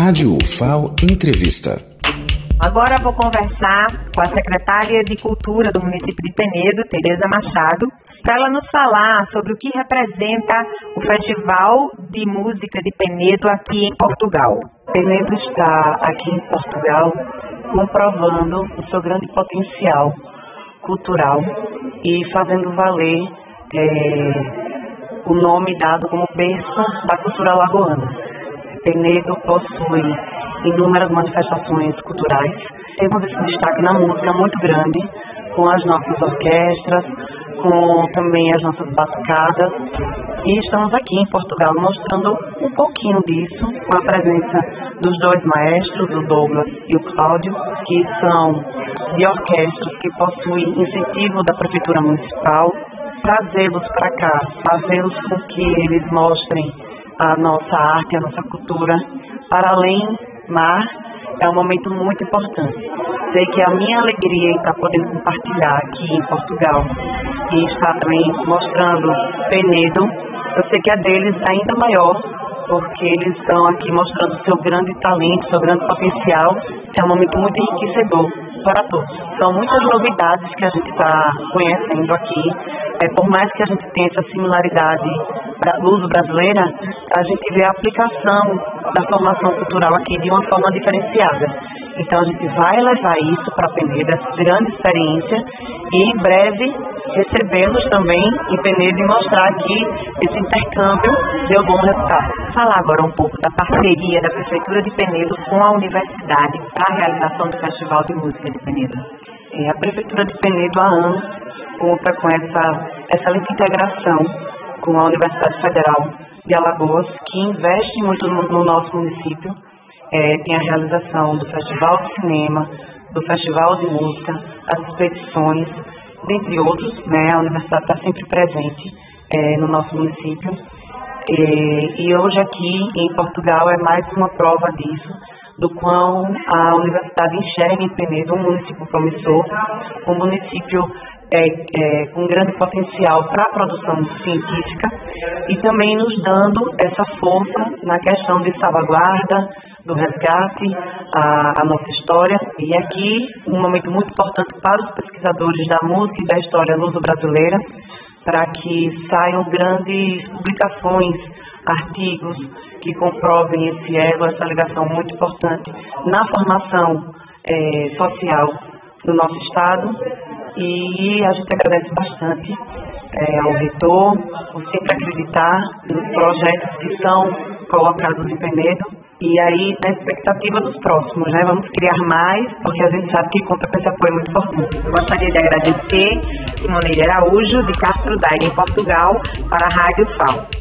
Rádio UFAO Entrevista. Agora vou conversar com a secretária de Cultura do município de Penedo, Tereza Machado, para ela nos falar sobre o que representa o Festival de Música de Penedo aqui em Portugal. Penedo está aqui em Portugal comprovando o seu grande potencial cultural e fazendo valer é, o nome dado como berço da cultura lagoana. Penedo possui inúmeras manifestações culturais. Temos esse destaque na música muito grande, com as nossas orquestras, com também as nossas batucadas. E estamos aqui em Portugal mostrando um pouquinho disso, com a presença dos dois maestros, o Douglas e o Cláudio, que são de orquestras que possuem incentivo da Prefeitura Municipal, trazê-los para cá, fazê-los com que eles mostrem a nossa arte, a nossa cultura, para além mar, é um momento muito importante. Sei que a minha alegria em estar podendo compartilhar aqui em Portugal e estar também mostrando Penedo, eu sei que a deles é ainda maior, porque eles estão aqui mostrando seu grande talento, seu grande potencial. É um momento muito enriquecedor para todos. São muitas novidades que a gente está conhecendo aqui. É, por mais que a gente tenha essa similaridade da luso brasileira, a gente vê a aplicação da formação cultural aqui de uma forma diferenciada. Então a gente vai levar isso para Penedo, essa grande experiência, e em breve recebê-los também em Penedo e mostrar que esse intercâmbio deu bom resultado. Falar agora um pouco da parceria da Prefeitura de Penedo com a Universidade para a realização do Festival de Música de Penedo. É, a Prefeitura de Penedo há anos conta com essa excelente integração com a Universidade Federal de Alagoas, que investe muito no, no nosso município. É, tem a realização do Festival de Cinema, do Festival de Música, as expedições, dentre outros. Né, a universidade está sempre presente é, no nosso município. E, e hoje aqui em Portugal é mais uma prova disso, do quão a universidade enxerga em Penedo um município promissor, um município é, é, com grande potencial para a produção científica e também nos dando essa força na questão de salvaguarda, do resgate, a nossa história. E aqui, um momento muito importante para os pesquisadores da música e da história luso-brasileira, para que saiam grandes publicações, artigos que comprovem esse elo, essa ligação muito importante na formação é, social do nosso Estado e a gente agradece bastante é, ao reitor por sempre acreditar nos projetos que são colocados em Penedo e aí na expectativa dos próximos, né? Vamos criar mais, porque a gente sabe que conta com esse apoio muito importante. Eu gostaria de agradecer Simone Araújo, de Castro Daire, em Portugal, para a Rádio FAO.